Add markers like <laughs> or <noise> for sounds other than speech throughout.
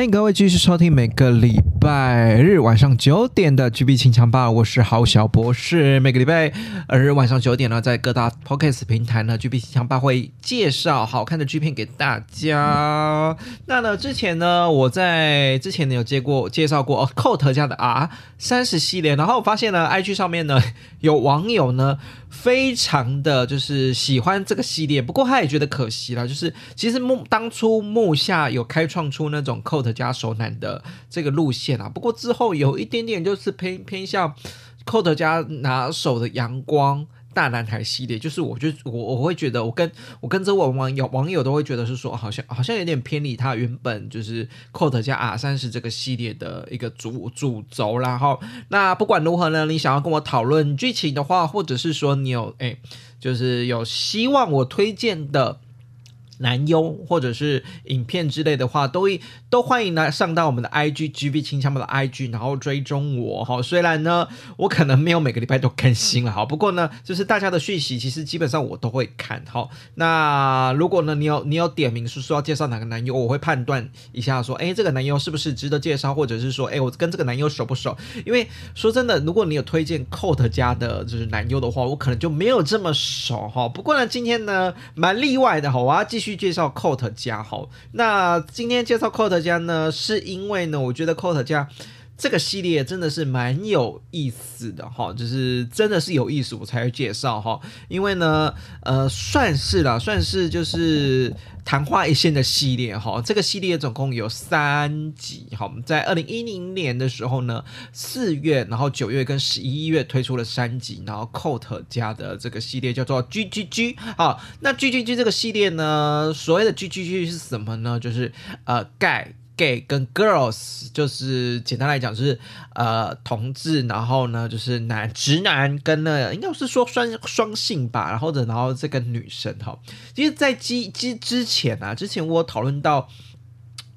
欢迎各位继续收听每个礼拜日晚上九点的 GB 清枪吧，我是郝小博士。每个礼拜日晚上九点呢，在各大 Podcast 平台呢，GB 清枪吧会介绍好看的剧片给大家。那呢，之前呢，我在之前呢有接过介绍过哦 Cot 家的 R 三十系列，然后我发现呢，IG 上面呢 <laughs> 有网友呢非常的就是喜欢这个系列，不过他也觉得可惜了，就是其实木当初木下有开创出那种 Cot 加手男的这个路线啊，不过之后有一点点就是偏偏向 Coat 加拿手的阳光。大男孩系列，就是我就我我会觉得，我跟我跟这网网友网友都会觉得是说，好像好像有点偏离他原本就是 Coat 加 R 三十这个系列的一个主主轴啦。哈，那不管如何呢，你想要跟我讨论剧情的话，或者是说你有哎，就是有希望我推荐的。男优或者是影片之类的话，都都欢迎来上到我们的 IG GB 清枪吧的 IG，然后追踪我哈。虽然呢，我可能没有每个礼拜都更新了哈，不过呢，就是大家的讯息其实基本上我都会看哈。那如果呢，你有你有点名是说要介绍哪个男优，我会判断一下说，哎，这个男优是不是值得介绍，或者是说，哎，我跟这个男优熟不熟？因为说真的，如果你有推荐 Cot 家的就是男优的话，我可能就没有这么熟哈。不过呢，今天呢蛮例外的哈，我要继续。去介绍 Coat 加好，那今天介绍 Coat 加呢，是因为呢，我觉得 Coat 加这个系列真的是蛮有意思的哈，就是真的是有意思，我才会介绍哈。因为呢，呃，算是啦，算是就是昙花一现的系列哈。这个系列总共有三集哈，在二零一零年的时候呢，四月，然后九月跟十一月推出了三集，然后 Coat 家的这个系列叫做 G G G 好，那 G G G 这个系列呢，所谓的 G G G 是什么呢？就是呃盖。Gay 跟 girls 就是简单来讲就是呃同志，然后呢就是男直男跟那应该是说双双性吧，然后的然后这个女生哈，其实，在之之之前啊，之前我讨论到。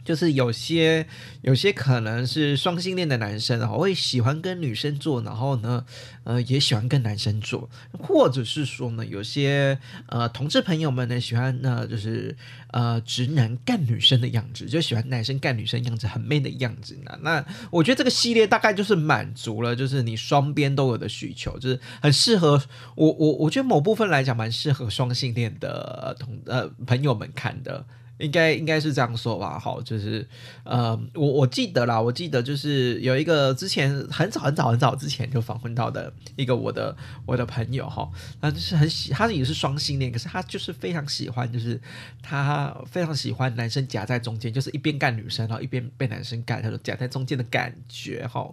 就是有些有些可能是双性恋的男生，然后会喜欢跟女生做，然后呢，呃，也喜欢跟男生做，或者是说呢，有些呃同志朋友们呢喜欢呢，就是呃直男干女生的样子，就喜欢男生干女生样子很 man 的样子呢。那我觉得这个系列大概就是满足了，就是你双边都有的需求，就是很适合我我我觉得某部分来讲蛮适合双性恋的同呃朋友们看的。应该应该是这样说吧，好，就是呃，我我记得啦，我记得就是有一个之前很早很早很早之前就访问到的一个我的我的朋友哈，那就是很喜，他也是双性恋，可是他就是非常喜欢，就是他非常喜欢男生夹在中间，就是一边干女生，然后一边被男生干，他说夹在中间的感觉哈。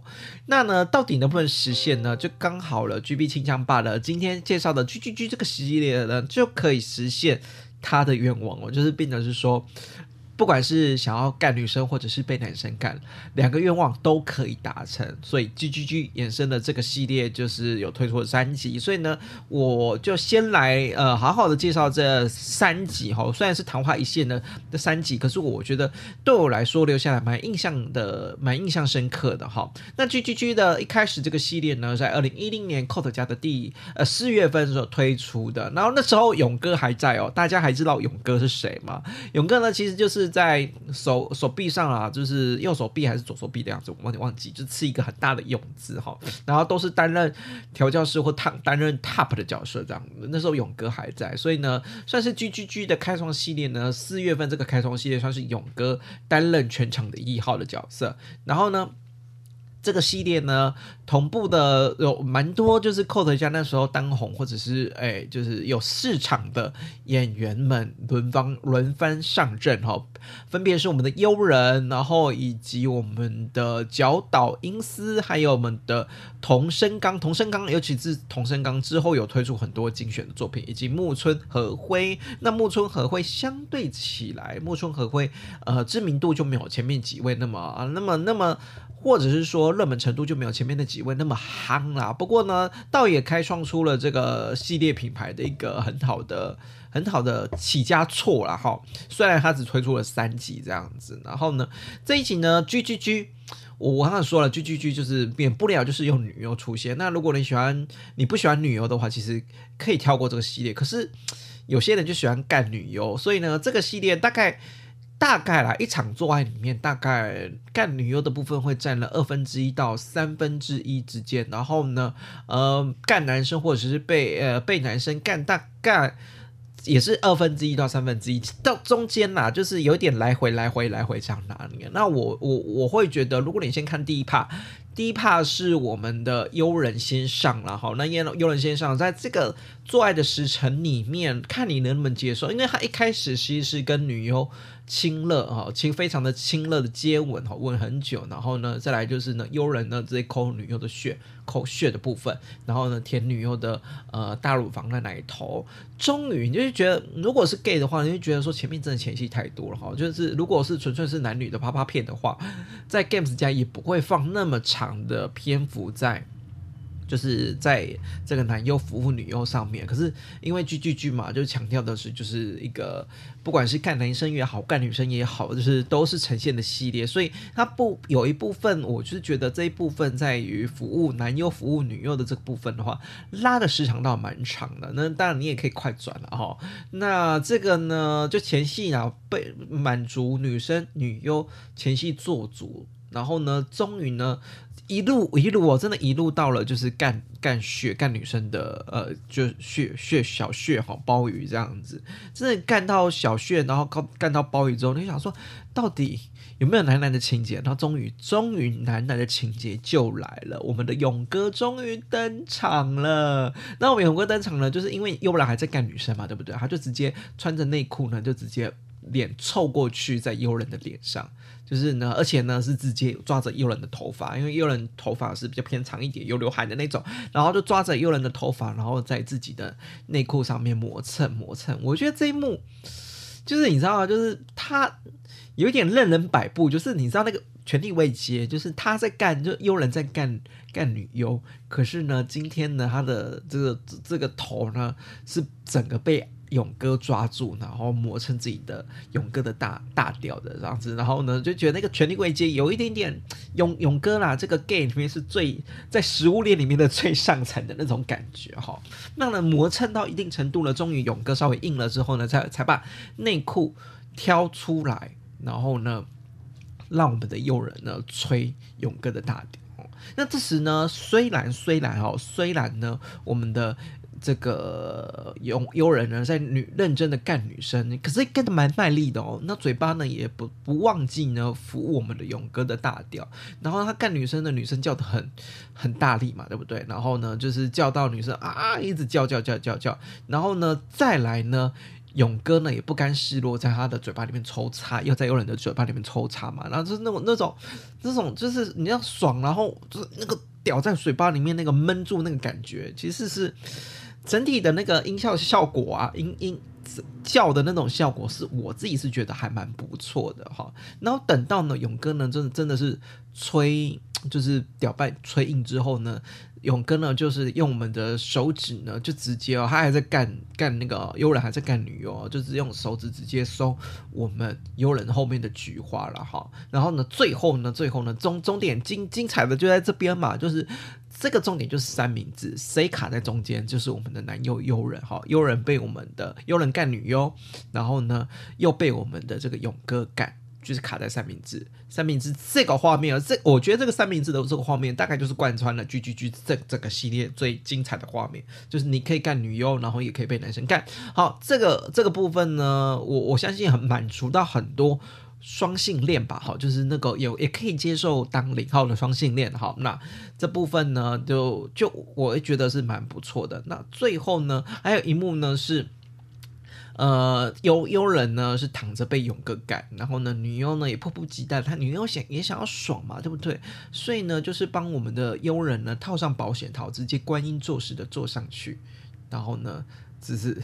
那呢，到底能不能实现呢？就刚好了，GB 清枪罢了。今天介绍的 G G G 这个系列呢，就可以实现。他的愿望哦，就是变成是说。不管是想要干女生，或者是被男生干，两个愿望都可以达成。所以 G G G 衍生的这个系列就是有推出了三集。所以呢，我就先来呃好好的介绍这三集哈。虽然是昙花一现的这三集，可是我觉得对我来说留下来蛮印象的，蛮印象深刻的哈。那 G G G 的一开始这个系列呢，在二零一零年 Cot 家的第呃四月份的时候推出的。然后那时候勇哥还在哦，大家还知道勇哥是谁吗？勇哥呢，其实就是。在手手臂上啊，就是右手臂还是左手臂的样子，我忘记忘记，就刺一个很大的勇字哈。然后都是担任调教师或 top 担任 top 的角色这样。那时候勇哥还在，所以呢，算是 G G G 的开创系列呢。四月份这个开创系列算是勇哥担任全场的一号的角色。然后呢？这个系列呢，同步的有蛮多，就是寇德家那时候当红，或者是哎，就是有市场的演员们轮番轮番上阵哈，分别是我们的悠人，然后以及我们的角岛英司，还有我们的童生刚，童生刚，尤其是童生刚之后有推出很多精选的作品，以及木村和辉。那木村和辉相对起来，木村和辉呃知名度就没有前面几位那么啊，那么那么。或者是说热门程度就没有前面那几位那么夯啦。不过呢，倒也开创出了这个系列品牌的一个很好的、很好的起家错了哈。虽然它只推出了三集这样子，然后呢，这一集呢，G G G，我我刚才说了，G G G 就是免不了就是用女优出现。那如果你喜欢你不喜欢女优的话，其实可以跳过这个系列。可是有些人就喜欢干女优，所以呢，这个系列大概。大概啦，一场做爱里面，大概干女优的部分会占了二分之一到三分之一之间，然后呢，呃，干男生或者是被呃被男生干，大概也是二分之一到三分之一，到中间啦，就是有点来回来回来回这样拿捏。那我我我会觉得，如果你先看第一 part。第一怕是我们的悠人先上了哈，那悠悠人先上，在这个做爱的时辰里面，看你能不能接受，因为他一开始其实是跟女优亲热哈，亲非常的亲热的接吻哈，吻很久，然后呢，再来就是呢，悠人呢直接抠女优的血，抠血的部分，然后呢，舔女优的呃大乳房的奶头，终于你就觉得，如果是 gay 的话，你就觉得说前面真的前戏太多了哈，就是如果是纯粹是男女的啪啪片的话，在 games 家也不会放那么。长的篇幅在，就是在这个男优服务女优上面。可是因为剧剧剧嘛，就强调的是，就是一个不管是干男生也好，干女生也好，就是都是呈现的系列。所以它不有一部分，我就是觉得这一部分在于服务男优、服务女优的这个部分的话，拉的时长倒蛮长的。那当然你也可以快转了哈。那这个呢，就前戏啊，被满足女生女优前戏做足，然后呢，终于呢。一路一路，我真的一路到了，就是干干血干女生的，呃，就血血小血哈鲍鱼这样子，真的干到小血，然后干干到鲍鱼之后，你想说到底有没有男男的情节？然后终于终于男男的情节就来了，我们的勇哥终于登场了。那我们勇哥登场了，就是因为优然还在干女生嘛，对不对？他就直接穿着内裤呢，就直接脸凑过去在优人的脸上。就是呢，而且呢是直接抓着诱人的头发，因为诱人头发是比较偏长一点，有刘海的那种，然后就抓着诱人的头发，然后在自己的内裤上面磨蹭磨蹭。我觉得这一幕就是你知道吗？就是他有点任人摆布，就是你知道那个权力未接，就是他在干，就诱人在干干女优，可是呢，今天呢，他的这个这个头呢是整个被。勇哥抓住，然后磨成自己的勇哥的大大调的这样子，然后呢就觉得那个权力危机有一点点勇勇哥啦，这个 gay 里面是最在食物链里面的最上层的那种感觉哈，那呢磨蹭到一定程度了，终于勇哥稍微硬了之后呢，才才把内裤挑出来，然后呢让我们的诱人呢吹勇哥的大调。那这时呢，虽然虽然哦，虽然呢我们的。这个有有人呢在女认真的干女生，可是干的蛮卖力的哦。那嘴巴呢也不不忘记呢服我们的勇哥的大调。然后他干女生的女生叫的很 <laughs> 很大力嘛，对不对？然后呢就是叫到女生啊一直叫叫叫叫叫。然后呢再来呢勇哥呢也不甘示弱，在他的嘴巴里面抽插，又在有人的嘴巴里面抽插嘛。然后就是那种那种那种就是你要爽，然后就是那个屌在嘴巴里面那个闷住那个感觉，其实是。整体的那个音效效果啊，音音叫的那种效果，是我自己是觉得还蛮不错的哈。然后等到呢，勇哥呢，真的真的是吹，<tsk> 就是屌拜吹硬之后呢，勇哥呢，就是用我们的手指呢，就直接哦，他还在干干那个幽人还在干女优，就是用手指直接收我们幽人后面的菊花了哈。然后呢，最后呢，最后呢，终终点精精彩的就在这边嘛，就是。这个重点就是三明治，谁卡在中间就是我们的男优优人哈，优人被我们的优人干女优，然后呢又被我们的这个勇哥干。就是卡在三明治，三明治这个画面啊，这我觉得这个三明治的这个画面，大概就是贯穿了 G G G 这这个系列最精彩的画面，就是你可以干女优，然后也可以被男生干。好，这个这个部分呢，我我相信很满足到很多双性恋吧。好，就是那个有也可以接受当零号的双性恋。好，那这部分呢，就就我觉得是蛮不错的。那最后呢，还有一幕呢是。呃，优优人呢是躺着被勇哥干，然后呢，女优呢也迫不及待，她女优想也想要爽嘛，对不对？所以呢，就是帮我们的优人呢套上保险套，直接观音坐实的坐上去，然后呢，只是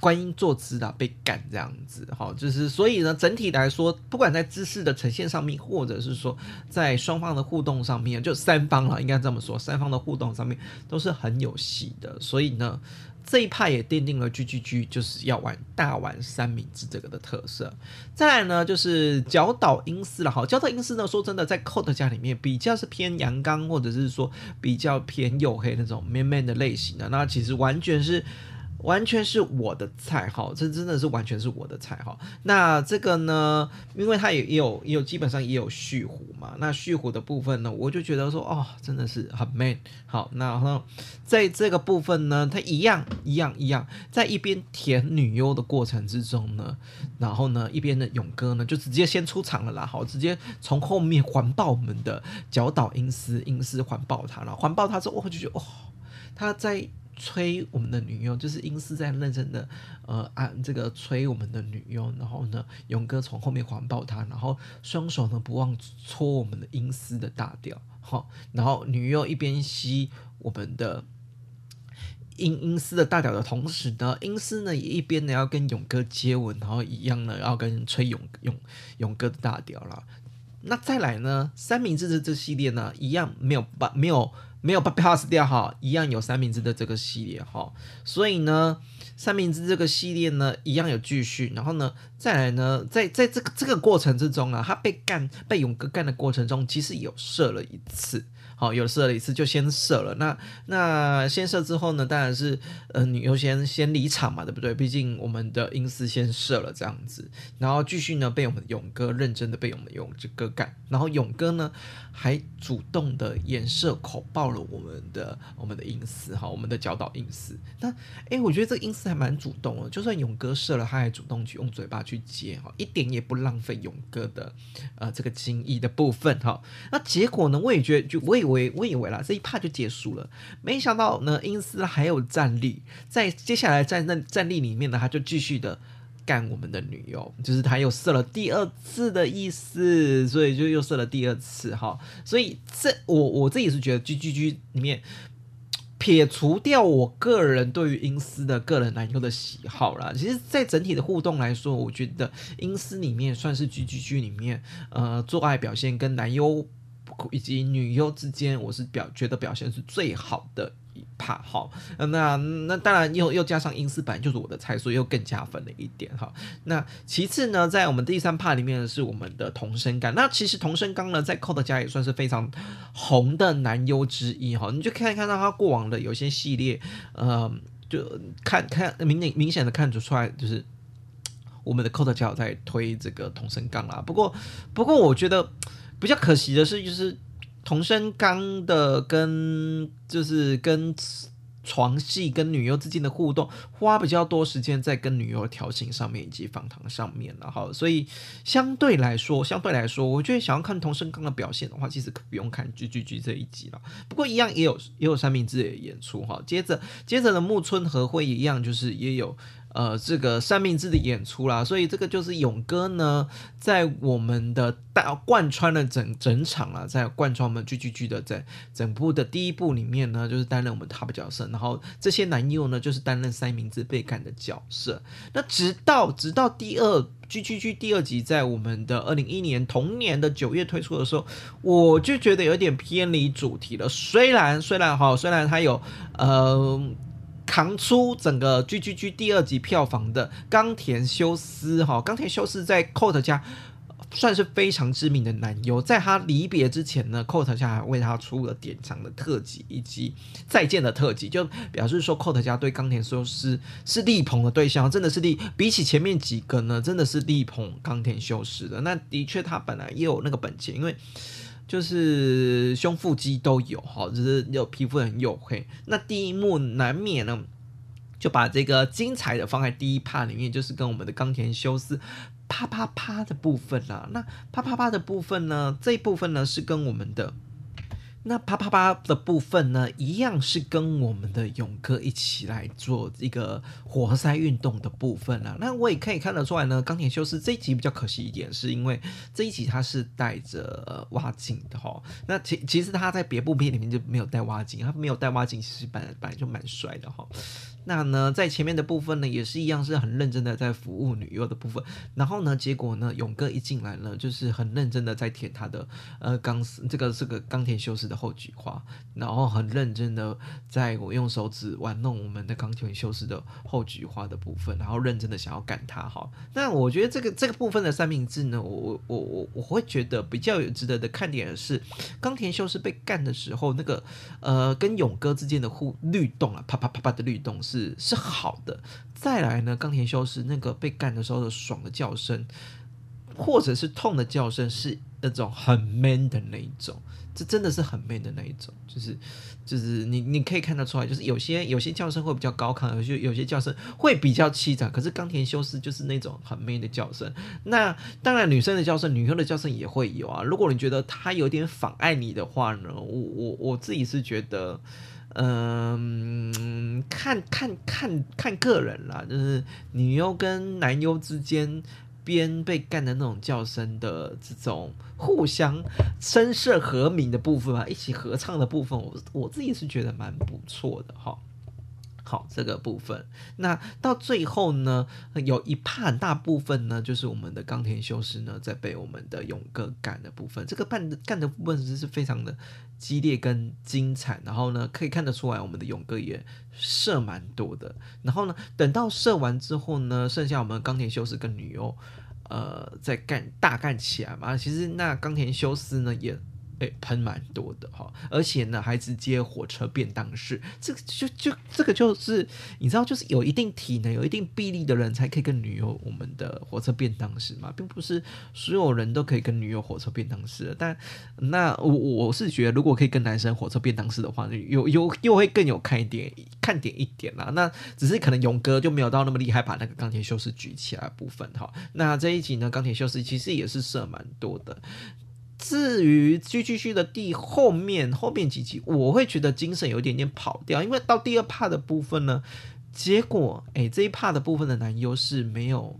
观音坐姿的被干这样子，好，就是所以呢，整体来说，不管在姿势的呈现上面，或者是说在双方的互动上面，就三方了，应该这么说，三方的互动上面都是很有戏的，所以呢。这一派也奠定了 G G G 就是要玩大玩三明治这个的特色。再来呢，就是角岛英司了哈。角岛英司呢，说真的，在 Code 家里面比较是偏阳刚，或者是说比较偏黝黑那种 man man 的类型的。那其实完全是。完全是我的菜哈，这真的是完全是我的菜哈。那这个呢，因为它也也有也有基本上也有蓄胡嘛。那蓄胡的部分呢，我就觉得说哦，真的是很 man。好，那后在这个部分呢，它一样一样一样，在一边舔女优的过程之中呢，然后呢，一边的勇哥呢就直接先出场了啦。好，直接从后面环抱我们的脚岛英司，英司环抱他了，环抱他之后，我就觉得哦，他在。催我们的女佣，就是英斯在认真的，呃，按这个催我们的女佣，然后呢，勇哥从后面环抱她，然后双手呢不忘搓我们的英斯的大屌，好，然后女佣一边吸我们的英英斯的大屌的同时呢，英斯呢也一边呢要跟勇哥接吻，然后一样呢要跟吹勇勇勇哥的大屌了。那再来呢，三明治的这系列呢，一样没有把没有。没有把 pass 掉哈，一样有三明治的这个系列哈，所以呢，三明治这个系列呢，一样有继续，然后呢，再来呢，在在这个这个过程之中啊，他被干被勇哥干的过程中，其实有射了一次。好，有射了一次就先射了。那那先射之后呢？当然是呃，女优先先离场嘛，对不对？毕竟我们的英斯先射了这样子，然后继续呢被我们勇哥认真的被我们勇哥干，然后勇哥呢还主动的眼射口爆了我们的我们的英斯哈，我们的脚岛英斯。那哎，我觉得这个英斯还蛮主动哦，就算勇哥射了，他还主动去用嘴巴去接哈，一点也不浪费勇哥的呃这个精意的部分哈。那结果呢，我也觉得就我也。我我以为啦，这一趴就结束了，没想到呢，英斯还有战力，在接下来战战战力里面呢，他就继续的干我们的女友，就是他又射了第二次的意思，所以就又射了第二次哈，所以这我我自己是觉得 G G G 里面撇除掉我个人对于英斯的个人男优的喜好啦，其实在整体的互动来说，我觉得英斯里面算是 G G G 里面呃做爱表现跟男优。以及女优之间，我是表觉得表现是最好的一趴哈。那那当然又又加上英斯版就是我的菜，所以又更加分了一点哈。那其次呢，在我们第三趴里面是我们的童声刚。那其实童声刚呢，在 Code 家也算是非常红的男优之一哈。你就可以看到他过往的有些系列，呃，就看看明明明显的看得出来，就是我们的 Code 家在推这个童声刚啦。不过不过我觉得。比较可惜的是，就是童声刚的跟就是跟床戏跟女优之间的互动，花比较多时间在跟女优调情上面以及访谈上面了哈，所以相对来说，相对来说，我觉得想要看童声刚的表现的话，其实可不用看 G G G 这一集了。不过一样也有也有三明治的演出哈，接着接着的木村和会一样，就是也有。呃，这个三明治的演出啦，所以这个就是勇哥呢，在我们的大贯穿了整整场啊，在贯穿我们 G G G 的整整部的第一部里面呢，就是担任我们 top 角色，然后这些男优呢，就是担任三明治被干的角色。那直到直到第二 G G G 第二集在我们的二零一年同年的九月推出的时候，我就觉得有点偏离主题了。虽然虽然哈，虽然它有呃。扛出整个 G G G 第二集票房的冈田修斯哈，冈田修斯在 Cot 家算是非常知名的男优，在他离别之前呢，Cot 家还为他出了典藏的特辑以及再见的特辑，就表示说 Cot 家对冈田修司是力捧的对象，真的是力比起前面几个呢，真的是力捧冈田修司的。那的确他本来也有那个本钱，因为就是胸腹肌都有哈，只是有皮肤很黝黑。那第一幕难免呢，就把这个精彩的放在第一趴里面，就是跟我们的冈田修斯。啪啪啪的部分啦，那啪啪啪的部分呢？这一部分呢是跟我们的那啪啪啪的部分呢，一样是跟我们的勇哥一起来做一个活塞运动的部分啊。那我也可以看得出来呢，钢铁修斯这一集比较可惜一点，是因为这一集他是带着挖镜的哈。那其其实他在别部片里面就没有带挖镜，他没有带挖镜，其实本来本来就蛮帅的哈。那呢，在前面的部分呢，也是一样是很认真的在服务女优的部分。然后呢，结果呢，勇哥一进来呢，就是很认真的在舔他的呃钢丝，这个是个钢铁修士的后菊花，然后很认真的在我用手指玩弄我们的钢铁修士的后菊花的部分，然后认真的想要干他哈。那我觉得这个这个部分的三明治呢，我我我我我会觉得比较有值得的看点的是，冈田修士被干的时候，那个呃跟勇哥之间的互律动啊，啪啪啪啪的律动是。是好的，再来呢，冈田修士那个被干的时候的爽的叫声，或者是痛的叫声，是那种很 man 的那一种，这真的是很 man 的那一种，就是就是你你可以看得出来，就是有些有些叫声会比较高亢，有些有些叫声会比较凄惨，可是冈田修士就是那种很 man 的叫声。那当然，女生的叫声，女优的叫声也会有啊。如果你觉得他有点妨碍你的话呢，我我我自己是觉得。嗯，看看看看个人啦，就是女优跟男优之间边被干的那种叫声的这种互相声色和鸣的部分啊，一起合唱的部分，我我自己是觉得蛮不错的哈。好，这个部分，那到最后呢，有一半大部分呢，就是我们的冈田修士呢，在被我们的勇哥干的部分，这个干干的部分是是非常的激烈跟精彩，然后呢，可以看得出来，我们的勇哥也射蛮多的，然后呢，等到射完之后呢，剩下我们冈田修士跟女优，呃，在干大干起来嘛，其实那冈田修斯呢也。哎，喷蛮多的哈，而且呢，还直接火车便当式，这个就就这个就是你知道，就是有一定体能、有一定臂力的人才可以跟女友我们的火车便当式嘛，并不是所有人都可以跟女友火车便当式的。但那我我是觉得，如果可以跟男生火车便当式的话，有有又会更有看一点看点一点啦。那只是可能勇哥就没有到那么厉害，把那个钢铁修士举起来部分哈。那这一集呢，钢铁修士其实也是射蛮多的。至于 G G G 的第后面后面几集，我会觉得精神有一点点跑掉，因为到第二 part 的部分呢，结果哎这一 part 的部分的男优是没有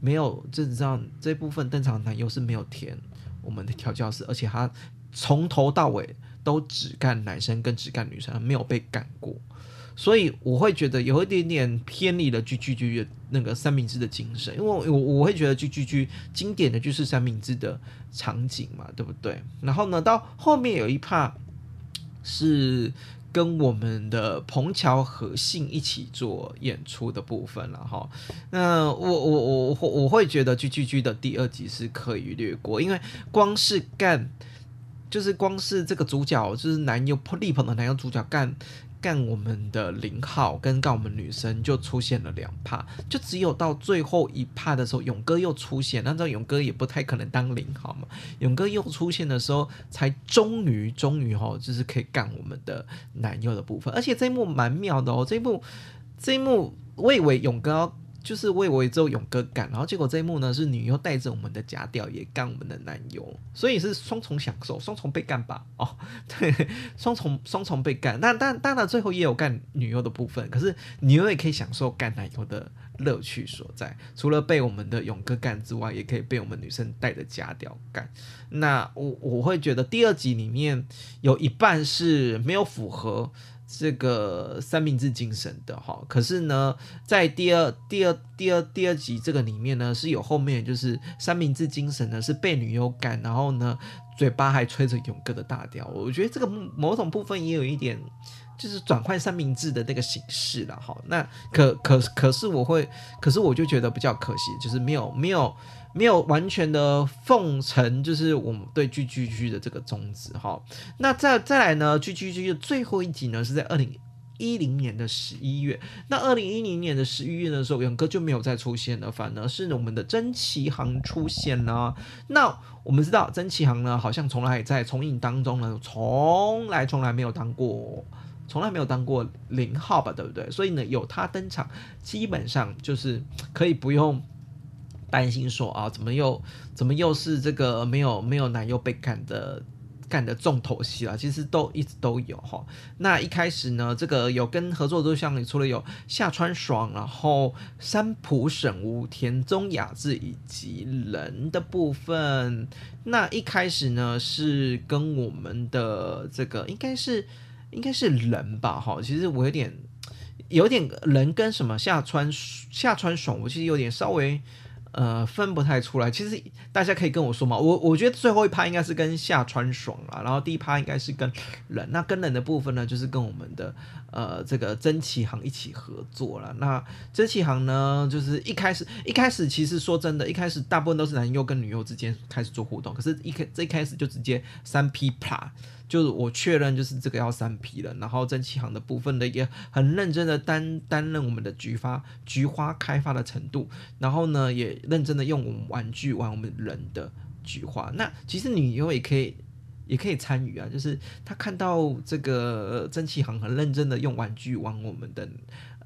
没有，这你知道这部分登场的男优是没有填我们的调教师，而且他从头到尾都只干男生跟只干女生，没有被干过。所以我会觉得有一点点偏离了 G G G 的那个三明治的精神，因为我我会觉得 G G G 经典的就是三明治的场景嘛，对不对？然后呢，到后面有一 part 是跟我们的彭桥和信一起做演出的部分了哈。那我我我我我会觉得 G G G 的第二集是可以略过，因为光是干就是光是这个主角就是男优力捧的男优主角干。干我们的零号跟干我们女生就出现了两帕，就只有到最后一帕的时候，勇哥又出现。那这勇哥也不太可能当零号嘛，勇哥又出现的时候，才终于终于哈，就是可以干我们的男友的部分。而且这一幕蛮妙的哦，这一幕这一幕我以为勇哥。就是为我只有勇哥干，然后结果这一幕呢是女优带着我们的假屌也干我们的男优，所以是双重享受，双重被干吧？哦，<laughs> 对，双重 <laughs> 双重被干。那但当然最后也有干女优的部分，可是女优也可以享受干男优的乐趣所在。除了被我们的勇哥干之外，也可以被我们女生带着假屌干。那我我会觉得第二集里面有一半是没有符合。这个三明治精神的哈，可是呢，在第二、第二、第二、第二集这个里面呢，是有后面就是三明治精神呢是被女优干，然后呢嘴巴还吹着勇哥的大调，我觉得这个某种部分也有一点就是转换三明治的那个形式了哈。那可可可是我会，可是我就觉得比较可惜，就是没有没有没有完全的奉承，就是我们对 G G G 的这个宗旨哈。那再再来呢，G G G 的最后一集呢是在二零。一零年的十一月，那二零一零年的十一月的时候，勇哥就没有再出现了，反而是我们的曾启航出现了。那我们知道曾启航呢，好像从来在重影当中呢，从来从来没有当过，从来没有当过零号吧，对不对？所以呢，有他登场，基本上就是可以不用担心说啊，怎么又怎么又是这个没有没有男优被赶的。干的重头戏啦，其实都一直都有哈。那一开始呢，这个有跟合作对象里，除了有夏川爽，然后山浦省吾、田中雅治以及人的部分。那一开始呢，是跟我们的这个应该是应该是人吧哈。其实我有点有点人跟什么夏川夏川爽，我其实有点稍微。呃，分不太出来。其实大家可以跟我说嘛，我我觉得最后一趴应该是跟夏川爽啊，然后第一趴应该是跟人。那跟人的部分呢，就是跟我们的呃这个曾启航一起合作了。那曾启航呢，就是一开始一开始其实说真的，一开始大部分都是男优跟女优之间开始做互动，可是一开这一开始就直接三 P 啪。就是我确认，就是这个要三 P 了，然后蒸汽行的部分呢，也很认真的担担任我们的菊花菊花开发的程度，然后呢，也认真的用我们玩具玩我们人的菊花。那其实女优也可以也可以参与啊，就是她看到这个蒸汽行很认真的用玩具玩我们的。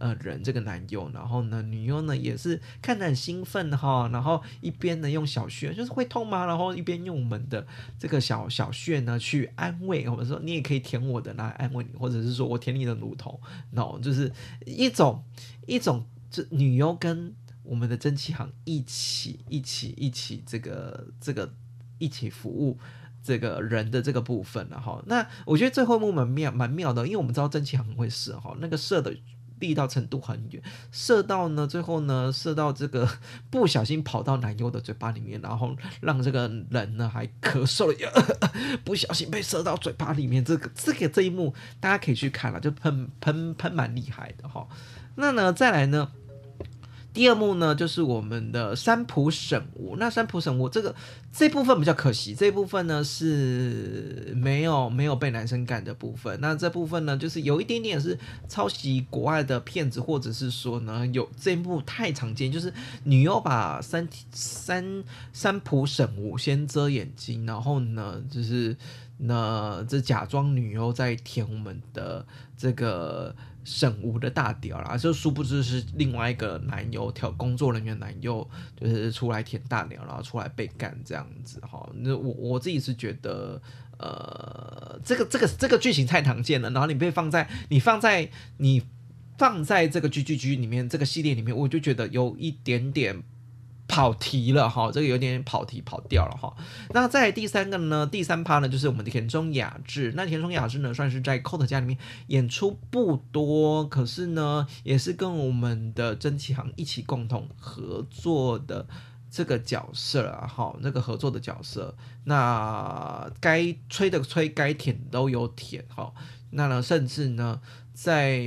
呃，人这个男优，然后呢，女优呢也是看得很兴奋哈，然后一边呢用小穴，就是会痛吗？然后一边用我们的这个小小穴呢去安慰我们说，你也可以舔我的来安慰你，或者是说我舔你的乳头，no，就是一种一种这女优跟我们的蒸汽行一起一起一起这个这个一起服务这个人的这个部分了哈。那我觉得最后一幕蛮妙蛮妙的，因为我们知道蒸汽行会射哈，那个射的。力道程度很远，射到呢，最后呢，射到这个 <laughs> 不小心跑到男优的嘴巴里面，然后让这个人呢还咳嗽了，<laughs> 不小心被射到嘴巴里面。这个这个这一幕大家可以去看了，就喷喷喷蛮厉害的哈。那呢，再来呢？第二幕呢，就是我们的三浦省吾。那三浦省吾这个这部分比较可惜，这部分呢是没有没有被男生干的部分。那这部分呢，就是有一点点是抄袭国外的片子，或者是说呢，有这一幕太常见，就是女优把三三三浦省吾先遮眼睛，然后呢，就是那这假装女优在舔我们的这个。省吾的大屌啦，就殊不知是另外一个男友挑工作人员男友，就是出来舔大鸟，然后出来被干这样子哈。那我我自己是觉得，呃，这个这个这个剧情太常见了，然后你被放在你放在你放在这个 G G G 里面这个系列里面，我就觉得有一点点。跑题了哈，这个有点跑题跑掉了哈。那在第三个呢，第三趴呢，就是我们的田中雅治。那田中雅治呢，算是在 Cot 家里面演出不多，可是呢，也是跟我们的曾启航一起共同合作的这个角色啊。哈，那个合作的角色，那该吹的吹，该舔都有舔哈。那呢，甚至呢。在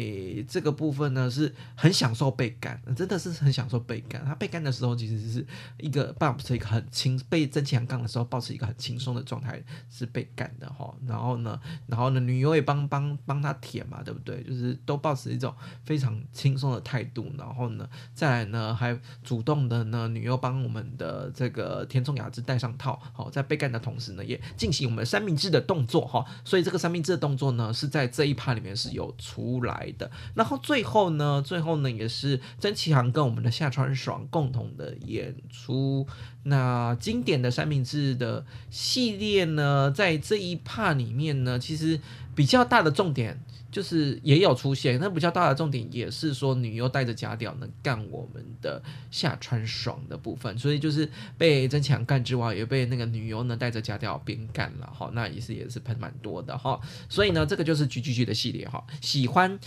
这个部分呢，是很享受被干，真的是很享受被干。他被干的时候，其实是一个保持一个很轻，被曾强杠的时候，保持一个很轻松的状态，是被干的哈。然后呢，然后呢，女优也帮帮帮他舔嘛，对不对？就是都保持一种非常轻松的态度。然后呢，再来呢，还主动的呢，女优帮我们的这个田中雅治戴上套，好，在被干的同时呢，也进行我们三明治的动作哈。所以这个三明治的动作呢，是在这一趴里面是有出。出来的，然后最后呢，最后呢也是曾启航跟我们的夏川爽共同的演出。那经典的三明治的系列呢，在这一 part 里面呢，其实比较大的重点就是也有出现。那比较大的重点也是说，女优带着假屌能干我们的下川爽的部分，所以就是被真强干之外，也被那个女优呢带着假屌边干了哈。那也是也是喷蛮多的哈。所以呢，这个就是 G G G 的系列哈。喜欢。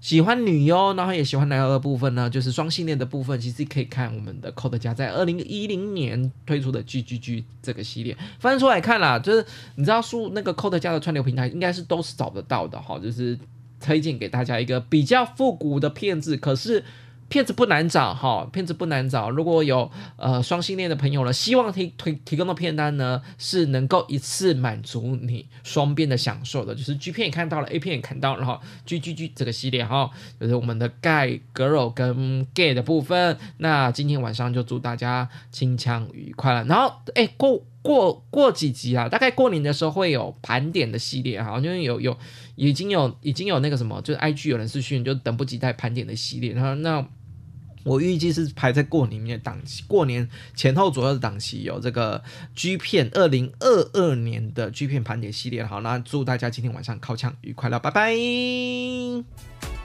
喜欢女优，然后也喜欢男优的部分呢，就是双性恋的部分，其实可以看我们的 Code 家在二零一零年推出的 G G G 这个系列，翻出来看啦，就是你知道，书那个 Code 家的串流平台应该是都是找得到的哈，就是推荐给大家一个比较复古的片子，可是。片子不难找哈，片子不难找。如果有呃双性恋的朋友呢，希望提提提供的片单呢是能够一次满足你双边的享受的，就是 G 片也看到了，A 片也看到，然后 G G G 这个系列哈，就是我们的 Gay Girl 跟 Gay 的部分。那今天晚上就祝大家清腔愉快了。然后哎过过过几集啊，大概过年的时候会有盘点的系列哈，因为有有已经有已经有那个什么，就是 IG 有人私讯，就等不及待盘点的系列，然后那。我预计是排在过年的档期，过年前后左右的档期有这个 G 片二零二二年的 G 片盘点系列。好，那祝大家今天晚上靠枪愉快了，拜拜。